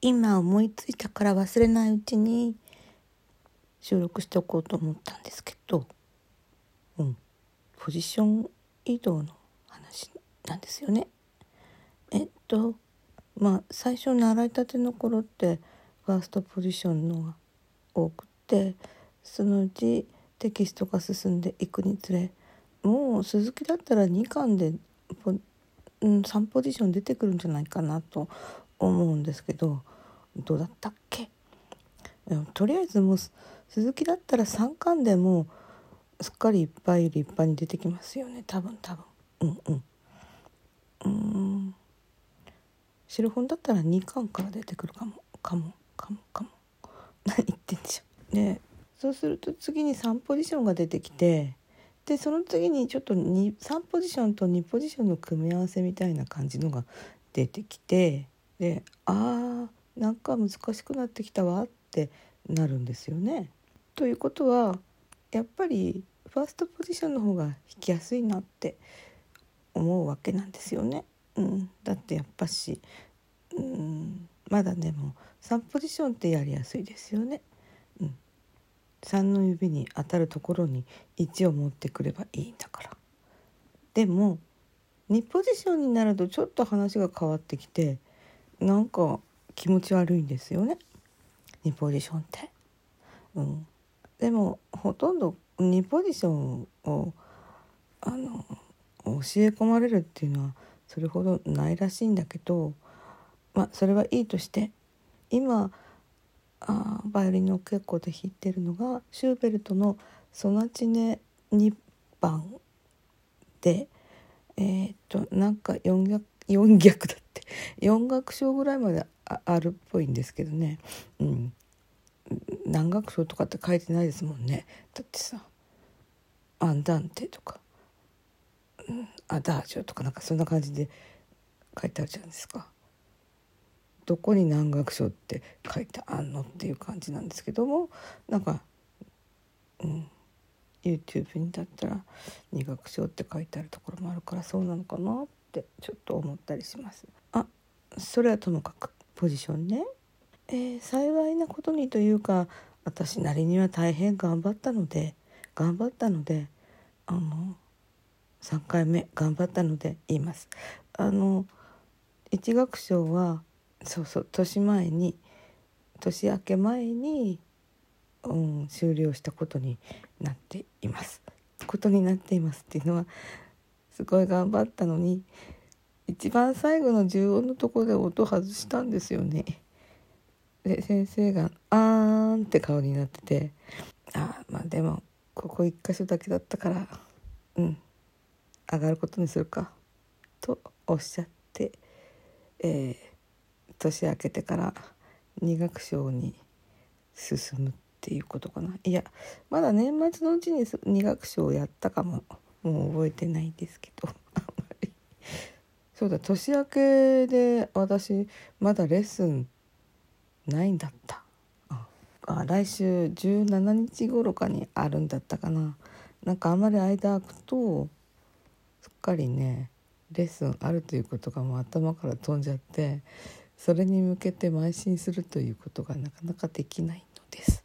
今思いついたから忘れないうちに収録しておこうと思ったんですけど、うん、ポジション移動の話なんですよね。えっとまあ最初習いたての頃ってファーストポジションのが多くてそのうちテキストが進んでいくにつれもう鈴木だったら2巻でポ、うん、3ポジション出てくるんじゃないかなと思うんですけどどうだったっけ？とりあえずもう鈴木だったら3巻でもすっかりいっぱい立派に出てきますよね。多分多分。うんうん。うん。白本だったら2巻から出てくるかも。かもかもかも。何言ってんでしょう。でそうすると次に3ポジションが出てきてでその次にちょっと3ポジションと2ポジションの組み合わせみたいな感じのが出てきてであーなんか難しくなってきたわってなるんですよね。ということはやっぱりファーストポジションの方が弾きやすいなって思うわけなんですよね。うん、だってやっぱし、うん、まだでも3ポジションってやりやすいですよね。うん、3の指に当たるところに1を持ってくればいいんだから。でも2ポジションになるとちょっと話が変わってきてなんか気持ち悪いんですよね。2ポジションって。うん、でもほとんど2ポジションをあの教え込まれるっていうのはそれほどないらしいんだけどまあそれはいいとして今あバイオリンの稽古で弾いてるのがシューベルトの「ソナチネ2番」でえー、っとなんか4逆4逆だって。4楽章ぐらいまであるっぽいんですけどね、うん、何楽章とかって書いてないですもんね。だってさ「アンダンテ」とか「アダージョ」とかなんかそんな感じで書いてあるじゃないですか。どこに何楽章って書いてあんのっていう感じなんですけどもなんか、うん、YouTube にだったら2楽章って書いてあるところもあるからそうなのかなってちょっと思ったりします。あそれはともかく。ポジションね。えー、幸いなことにというか私なりには大変頑張ったので頑張ったのであの3回目頑張ったので言います。あの1楽章はそうそう年前に年明け前に、うん、終了したことになっています。ことになっていますっていうのはすごい頑張ったのに一番最後の重音のとこで音外したんですよね。で先生が「あーん」って顔になってて「ああまあでもここ1箇所だけだったからうん上がることにするか」とおっしゃって、えー、年明けてから2学章に進むっていうことかないやまだ年末のうちに2学章をやったかももう覚えてないですけどそうだ年明けで私まだレッスンないんだった。あ。来週17日頃かにあるんだったかな。なんかあんまり間空くとすっかりねレッスンあるということがもう頭から飛んじゃってそれに向けて邁進するということがなかなかできないのです。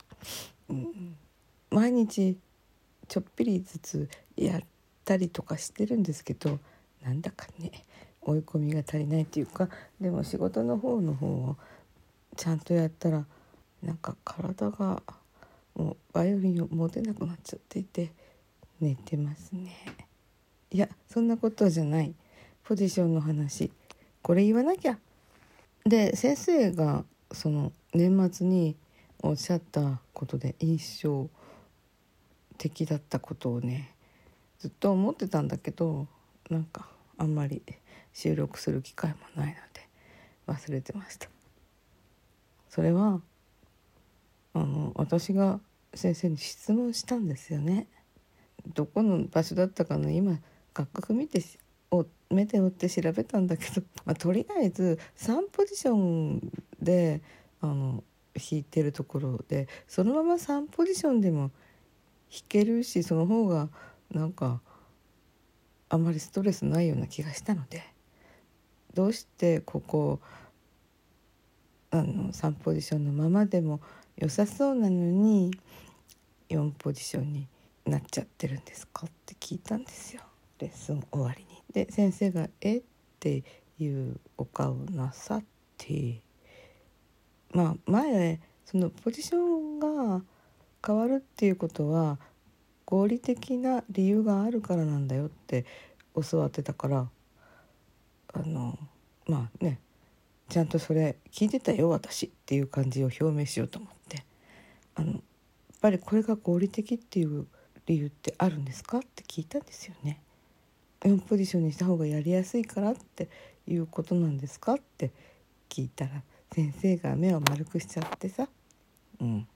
うん、毎日ちょっぴりずつやったりとかしてるんですけどなんだかね追い込みが足りないというかでも仕事の方の方をちゃんとやったらなんか体がもうバイオリンを持てなくなっちゃっていて寝てますね。いやそんなことじゃない。ポジションの話。これ言わなきゃ。で先生がその年末におっしゃったことで印象的だったことをねずっと思ってたんだけどなんかあんまり収録する機会もないので忘れてました。それはあの私が先生に質問したんですよね。どこの場所だったかの今楽譜見てを目で追って調べたんだけど、まあ、とりあえず3ポジションであの弾いてるところでそのまま3ポジションでも弾けるしその方がなんかあまりストレスないような気がしたのでどうしてここあの3ポジションのままでも良さそうなのに4ポジションになっちゃってるんですかって聞いたんですよレッスン終わりに。で先生が「えっ?」ていうお顔なさってまあ前そのポジションが変わるっていうことは合理的な理由があるからなんだよって教わってたからあのまあねちゃんとそれ聞いてたよ私っていう感じを表明しようと思って。あのやっぱりこれが合理的っていう理由ってあるんですかって聞いたんですよね。4ポジションにした方がやりやすいからっていうことなんですかって聞いたら先生が目を丸くしちゃってさ「うん。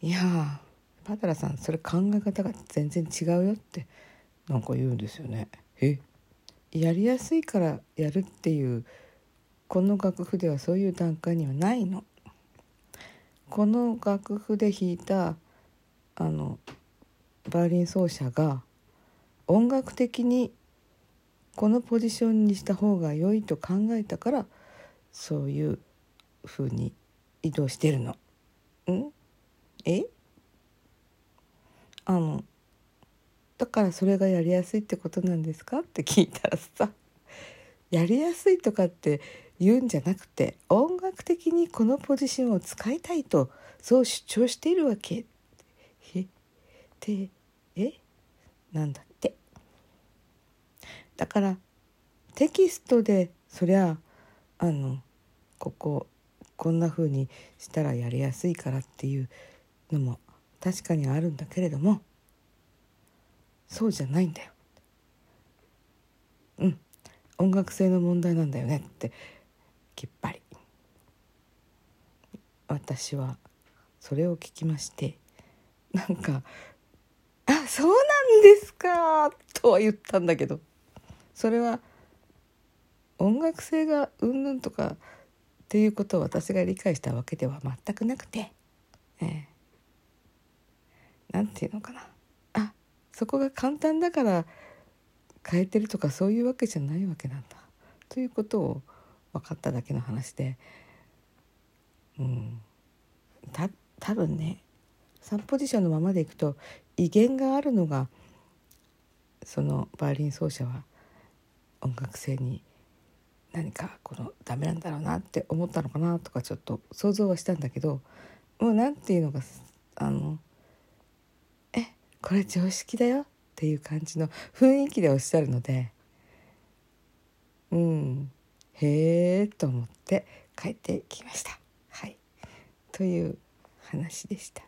いやパタラさんそれ考え方が全然違うよ」ってなんか言うんですよね。えやりやすいからやるっていうこの楽譜ではそういう段階にはないの。この楽譜で弾いたあのバイオリン奏者が音楽的にこのポジションにした方が良いと考えたからそういう風に移動してるの。ん？え？あのだからそれがやりやすいってことなんですか？って聞いたらさやりやすいとかって言うんじゃなくて音楽的にこのポジションを使いたいとそう主張しているわけ。えってえなんだってだからテキストでそりゃあのこここんな風にしたらやりやすいからっていうのも確かにあるんだけれどもそうじゃないんだよ。うん。音楽性の問題なんだよねってきっぱり。私はそれを聞きましてなんか「あそうなんですか」とは言ったんだけどそれは音楽性がうんぬんとかっていうことを私が理解したわけでは全くなくて、えー、なんていうのかな。あそこが簡単だから変えてるとかそういうわけじゃないわけなんだ。ということを分かっただけの話で。うん。た多分ね3ポジションのままでいくと威厳があるのがそのバイオリン奏者は音楽性に何かこのダメなんだろうなって思ったのかなとかちょっと想像はしたんだけどもう何ていうのかあの「これ常識だよ」っていう感じの雰囲気でおっしゃるのでうんへえと思って帰ってきました。はい、という話でした。